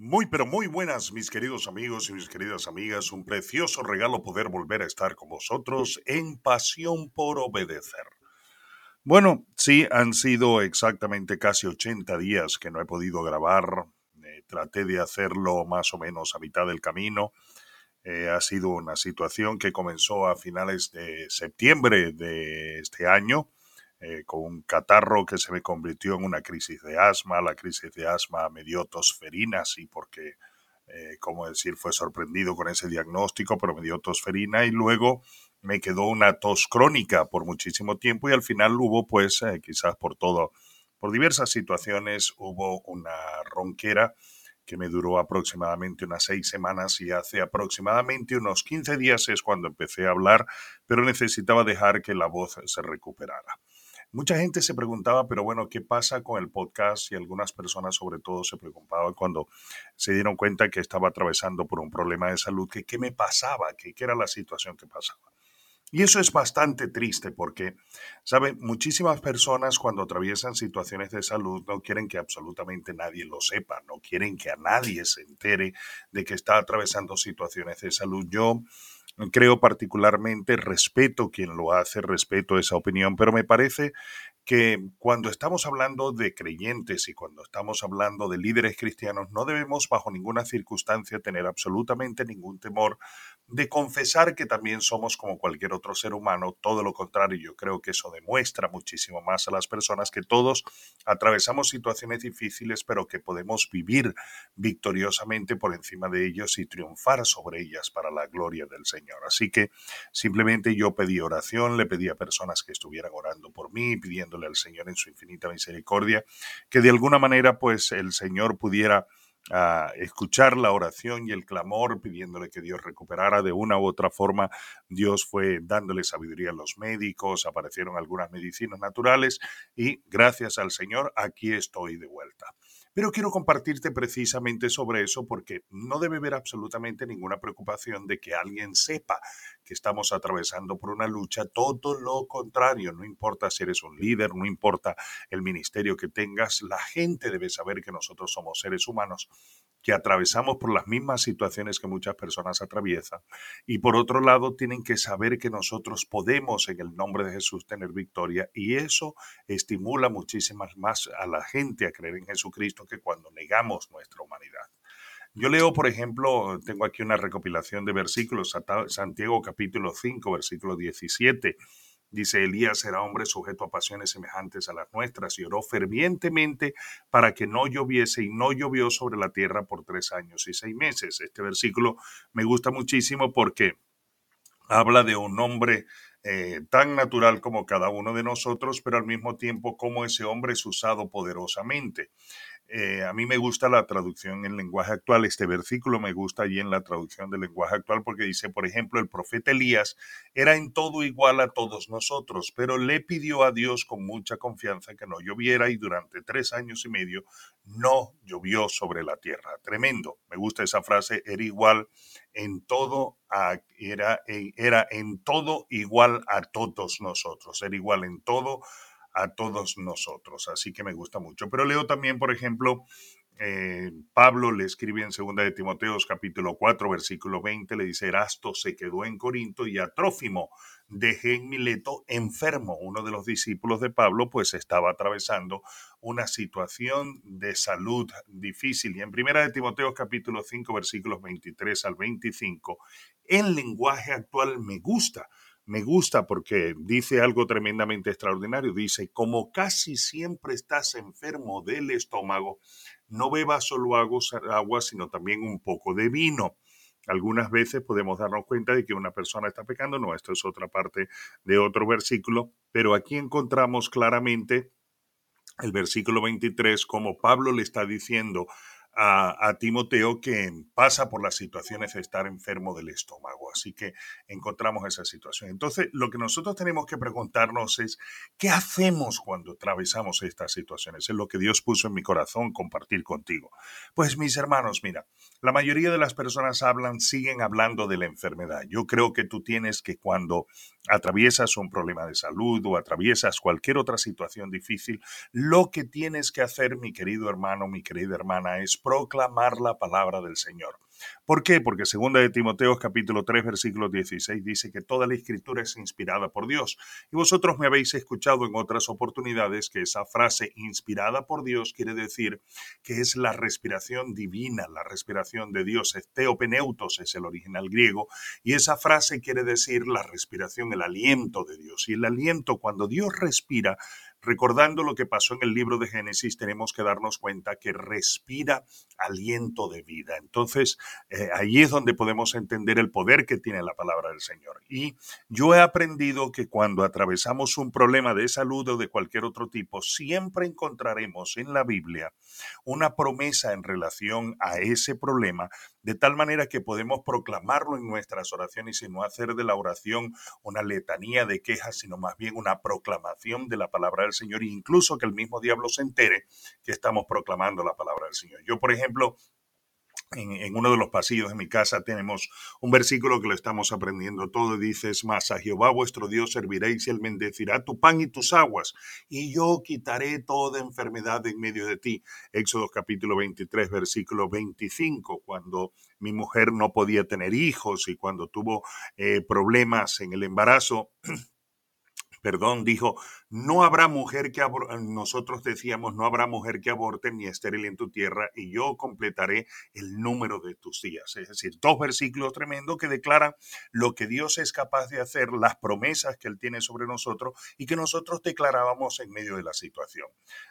Muy, pero muy buenas, mis queridos amigos y mis queridas amigas. Un precioso regalo poder volver a estar con vosotros en Pasión por Obedecer. Bueno, sí, han sido exactamente casi 80 días que no he podido grabar. Eh, traté de hacerlo más o menos a mitad del camino. Eh, ha sido una situación que comenzó a finales de septiembre de este año eh, con un catarro que se me convirtió en una crisis de asma. La crisis de asma me dio tosferina, sí, porque, eh, como decir, fue sorprendido con ese diagnóstico, pero me dio tosferina y luego me quedó una tos crónica por muchísimo tiempo y al final hubo, pues, eh, quizás por todo, por diversas situaciones, hubo una ronquera que me duró aproximadamente unas seis semanas y hace aproximadamente unos 15 días es cuando empecé a hablar, pero necesitaba dejar que la voz se recuperara. Mucha gente se preguntaba, pero bueno, ¿qué pasa con el podcast? Y algunas personas sobre todo se preocupaban cuando se dieron cuenta que estaba atravesando por un problema de salud, que qué me pasaba, que qué era la situación que pasaba. Y eso es bastante triste porque, ¿sabe? Muchísimas personas cuando atraviesan situaciones de salud no quieren que absolutamente nadie lo sepa, no quieren que a nadie se entere de que está atravesando situaciones de salud. Yo creo particularmente, respeto quien lo hace, respeto esa opinión, pero me parece que cuando estamos hablando de creyentes y cuando estamos hablando de líderes cristianos, no debemos bajo ninguna circunstancia tener absolutamente ningún temor de confesar que también somos como cualquier otro ser humano. Todo lo contrario, yo creo que eso demuestra muchísimo más a las personas que todos atravesamos situaciones difíciles, pero que podemos vivir victoriosamente por encima de ellos y triunfar sobre ellas para la gloria del Señor. Así que simplemente yo pedí oración, le pedí a personas que estuvieran orando por mí, pidiendo al Señor en su infinita misericordia, que de alguna manera pues el Señor pudiera ah, escuchar la oración y el clamor pidiéndole que Dios recuperara de una u otra forma. Dios fue dándole sabiduría a los médicos, aparecieron algunas medicinas naturales y gracias al Señor aquí estoy de vuelta. Pero quiero compartirte precisamente sobre eso porque no debe haber absolutamente ninguna preocupación de que alguien sepa que estamos atravesando por una lucha, todo lo contrario, no importa si eres un líder, no importa el ministerio que tengas, la gente debe saber que nosotros somos seres humanos que atravesamos por las mismas situaciones que muchas personas atraviesan. Y por otro lado, tienen que saber que nosotros podemos en el nombre de Jesús tener victoria y eso estimula muchísimas más a la gente a creer en Jesucristo que cuando negamos nuestra humanidad. Yo leo, por ejemplo, tengo aquí una recopilación de versículos, Santiago capítulo 5, versículo 17 Dice, Elías era hombre sujeto a pasiones semejantes a las nuestras y oró fervientemente para que no lloviese y no llovió sobre la tierra por tres años y seis meses. Este versículo me gusta muchísimo porque habla de un hombre eh, tan natural como cada uno de nosotros, pero al mismo tiempo como ese hombre es usado poderosamente. Eh, a mí me gusta la traducción en lenguaje actual, este versículo me gusta allí en la traducción del lenguaje actual porque dice, por ejemplo, el profeta Elías era en todo igual a todos nosotros, pero le pidió a Dios con mucha confianza que no lloviera y durante tres años y medio no llovió sobre la tierra. Tremendo, me gusta esa frase, era igual en todo, era, era en todo igual a todos nosotros, era igual en todo a todos nosotros. Así que me gusta mucho. Pero leo también, por ejemplo, eh, Pablo le escribe en 2 de Timoteos capítulo 4 versículo 20, le dice, Erasto se quedó en Corinto y a Trófimo dejé en Mileto enfermo. Uno de los discípulos de Pablo pues estaba atravesando una situación de salud difícil. Y en 1 de Timoteos capítulo 5 versículos 23 al 25, el lenguaje actual me gusta me gusta porque dice algo tremendamente extraordinario. Dice, como casi siempre estás enfermo del estómago, no bebas solo agua, sino también un poco de vino. Algunas veces podemos darnos cuenta de que una persona está pecando, no, esto es otra parte de otro versículo, pero aquí encontramos claramente el versículo 23 como Pablo le está diciendo a, Timoteo que pasa por las situaciones de estar enfermo del estómago. Así que encontramos esa situación. Entonces, lo que nosotros tenemos que preguntarnos es, ¿qué hacemos cuando atravesamos estas situaciones? Es lo que Dios puso en mi corazón compartir contigo. Pues mis hermanos, mira, la mayoría de las personas hablan, siguen hablando de la enfermedad. Yo creo que tú tienes que cuando atraviesas un problema de salud o atraviesas cualquier otra situación difícil, lo que tienes que hacer, mi querido hermano, mi querida hermana, es proclamar la palabra del Señor. ¿Por qué? Porque segunda de Timoteo capítulo 3 versículo 16 dice que toda la escritura es inspirada por Dios. Y vosotros me habéis escuchado en otras oportunidades que esa frase inspirada por Dios quiere decir que es la respiración divina, la respiración de Dios. Teopeneutos es el original griego y esa frase quiere decir la respiración, el aliento de Dios. Y el aliento, cuando Dios respira, Recordando lo que pasó en el libro de Génesis, tenemos que darnos cuenta que respira aliento de vida. Entonces, eh, ahí es donde podemos entender el poder que tiene la palabra del Señor. Y yo he aprendido que cuando atravesamos un problema de salud o de cualquier otro tipo, siempre encontraremos en la Biblia una promesa en relación a ese problema de tal manera que podemos proclamarlo en nuestras oraciones y no hacer de la oración una letanía de quejas, sino más bien una proclamación de la palabra del Señor, e incluso que el mismo diablo se entere que estamos proclamando la palabra del Señor. Yo, por ejemplo, en, uno de los pasillos de mi casa tenemos un versículo que lo estamos aprendiendo todo dice, es más, a Jehová vuestro Dios serviréis y él bendecirá tu pan y tus aguas y yo quitaré toda enfermedad en medio de ti. Éxodo capítulo 23, versículo 25, cuando mi mujer no podía tener hijos y cuando tuvo eh, problemas en el embarazo. Perdón, dijo, no habrá mujer que aborte, nosotros decíamos, no habrá mujer que aborte ni estéril en tu tierra, y yo completaré el número de tus días. Es decir, dos versículos tremendos que declaran lo que Dios es capaz de hacer, las promesas que Él tiene sobre nosotros y que nosotros declarábamos en medio de la situación.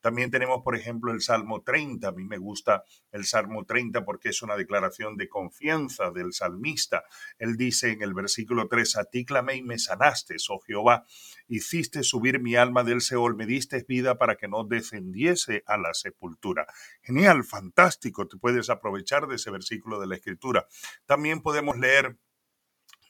También tenemos, por ejemplo, el Salmo 30. A mí me gusta el Salmo 30 porque es una declaración de confianza del salmista. Él dice en el versículo 3, a ti clamé y me sanaste, oh Jehová, hiciste subir mi alma del Seol, me diste vida para que no descendiese a la sepultura. Genial, fantástico, te puedes aprovechar de ese versículo de la Escritura. También podemos leer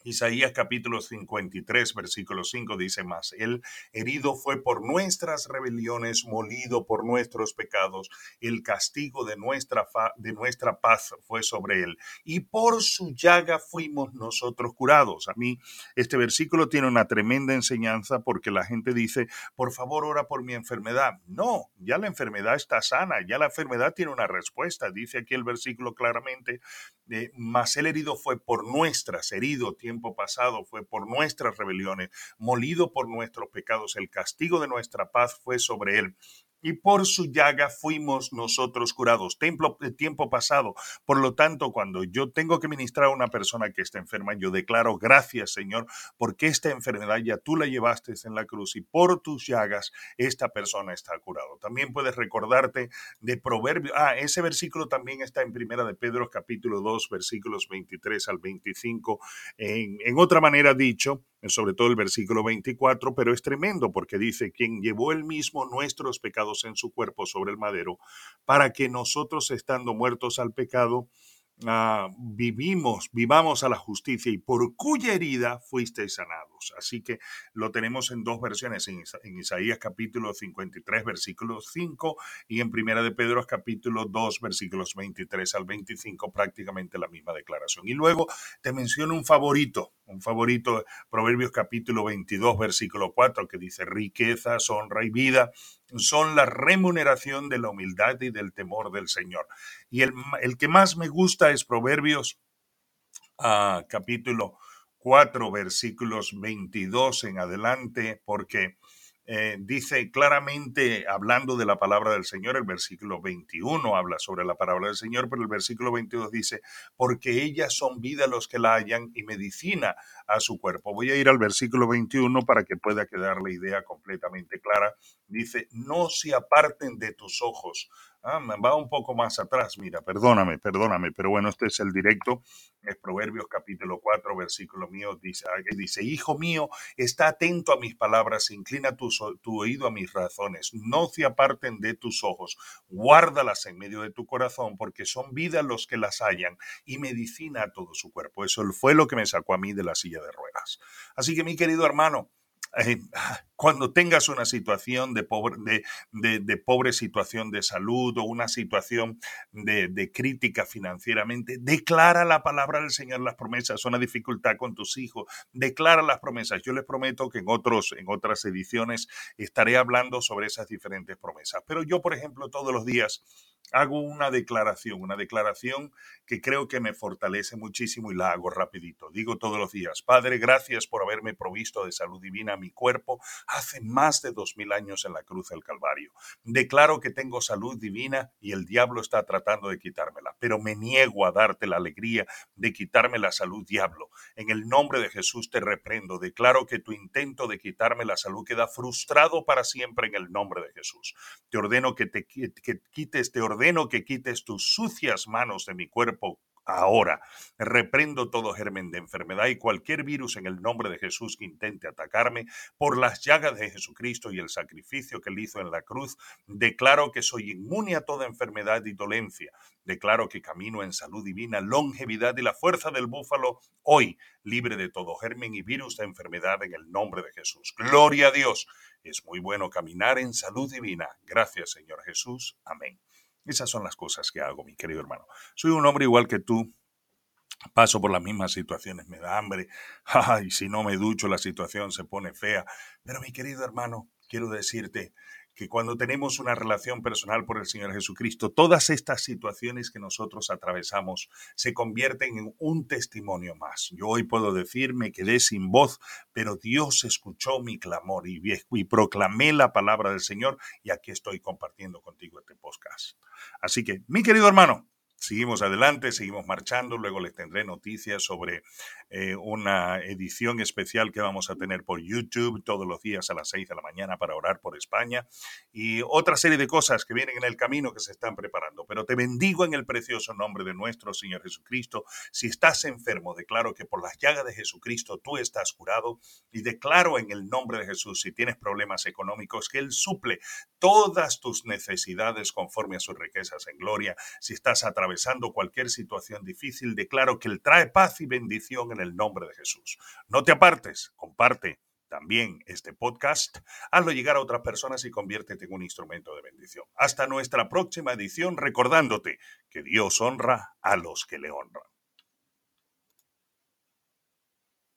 Isaías capítulo 53, versículo 5 dice más, el herido fue por nuestras rebeliones, molido por nuestros pecados, el castigo de nuestra, de nuestra paz fue sobre él, y por su llaga fuimos nosotros curados. A mí este versículo tiene una tremenda enseñanza porque la gente dice, por favor, ora por mi enfermedad. No, ya la enfermedad está sana, ya la enfermedad tiene una respuesta. Dice aquí el versículo claramente, eh, mas el herido fue por nuestras, herido, tiempo pasado, fue por nuestras rebeliones, molido por nuestros pecados, el castigo de nuestra paz fue sobre él y por su llaga fuimos nosotros curados. De tiempo pasado. Por lo tanto, cuando yo tengo que ministrar a una persona que está enferma, yo declaro gracias, Señor, porque esta enfermedad ya tú la llevaste en la cruz y por tus llagas esta persona está curado. También puedes recordarte de Proverbios. Ah, ese versículo también está en Primera de Pedro, capítulo 2, versículos 23 al 25. En, en otra manera dicho, sobre todo el versículo 24, pero es tremendo porque dice, quien llevó él mismo nuestros pecados en su cuerpo sobre el madero, para que nosotros estando muertos al pecado, Ah, vivimos, vivamos a la justicia y por cuya herida fuisteis sanados. Así que lo tenemos en dos versiones, en, Isaías capítulo 53, versículo 5 y en Primera de Pedro capítulo 2, versículos 23 al 25, prácticamente la misma declaración. Y luego te menciono un favorito, un favorito, Proverbios capítulo 22, versículo 4, que dice riqueza, honra y vida son la remuneración de la humildad y del temor del Señor. Y el, que más me gusta es Proverbios ah, capítulo 4, versículos 22 en adelante, porque eh, dice claramente, hablando de la palabra del Señor, el versículo 21 habla sobre la palabra del Señor, pero el versículo 22 dice, porque ellas son vida los que la hallan y medicina a su cuerpo. Voy a ir al versículo 21 para que pueda quedar la idea completamente clara. Dice, no se aparten de tus ojos Ah, va un poco más atrás, mira, perdóname, perdóname, pero bueno, este es el directo, es Proverbios capítulo 4, versículo mío, dice, ah, dice, Hijo mío, está atento a mis palabras, inclina tu, tu oído a mis razones, no se aparten de tus ojos, guárdalas en medio de tu corazón, porque son vida los que las hallan y medicina a todo su cuerpo. Eso fue lo que me sacó a mí de la silla de ruedas. Así que mi querido hermano, eh, cuando tengas una situación de pobre, de, pobre situación de salud o una situación de, crítica financieramente, declara la palabra del Señor, las promesas, una dificultad con tus hijos, declara las promesas. Yo les prometo que en, otros, en otras ediciones estaré hablando sobre esas diferentes promesas. Pero yo, por ejemplo, todos los días hago una declaración, una declaración que creo que me fortalece muchísimo y la hago rapidito. Digo todos los días, Padre, gracias por haberme provisto de salud divina a mi cuerpo hace más de dos mil años en la cruz del Calvario. Declaro que tengo salud divina y el diablo está tratando de quitármela, pero me niego a darte la alegría de quitarme la salud, diablo. En el nombre de Jesús te reprendo. Declaro que tu intento de quitarme la salud queda frustrado para siempre en el nombre de Jesús. Te ordeno que te que quites, te ordeno que quites tus sucias manos de mi cuerpo ahora. Reprendo todo germen de enfermedad y cualquier virus en el nombre de Jesús que intente atacarme por las llagas de Jesucristo y el sacrificio que él hizo en la cruz. Declaro que soy inmune a toda enfermedad y dolencia. Declaro que camino en salud divina, longevidad y la fuerza del búfalo hoy, libre de todo germen y virus de enfermedad en el nombre de Jesús. Gloria a Dios. Es muy bueno caminar en salud divina. Gracias, Señor Jesús. Amén. Esas son las cosas que hago, mi querido hermano. Soy un hombre igual que tú. Paso por las mismas situaciones, me da hambre. Ay, si no me ducho, la situación se pone fea. Pero mi querido hermano, quiero decirte que cuando tenemos una relación personal por el Señor Jesucristo, todas estas situaciones que nosotros atravesamos se convierten en un testimonio más. Yo hoy puedo decir, me quedé sin voz, pero Dios escuchó mi clamor y, y proclamé la palabra del Señor y aquí estoy compartiendo contigo este podcast. Así que, mi querido hermano, Seguimos adelante, seguimos marchando, luego les tendré noticias sobre eh, una edición especial que vamos a tener por YouTube todos los días a las 6 de la mañana para orar por España y otra serie de cosas que vienen en el camino que se están preparando. Pero te bendigo en el precioso nombre de nuestro Señor Jesucristo. Si estás enfermo, declaro que por las llagas de Jesucristo tú estás curado y declaro en el nombre de Jesús, si tienes problemas económicos, que Él suple todas tus necesidades conforme a sus riquezas en gloria. Si estás a atravesando cualquier situación difícil, declaro que Él trae paz y bendición en el nombre de Jesús. No te apartes, comparte también este podcast, hazlo llegar a otras personas y conviértete en un instrumento de bendición. Hasta nuestra próxima edición, recordándote que Dios honra a los que le honran.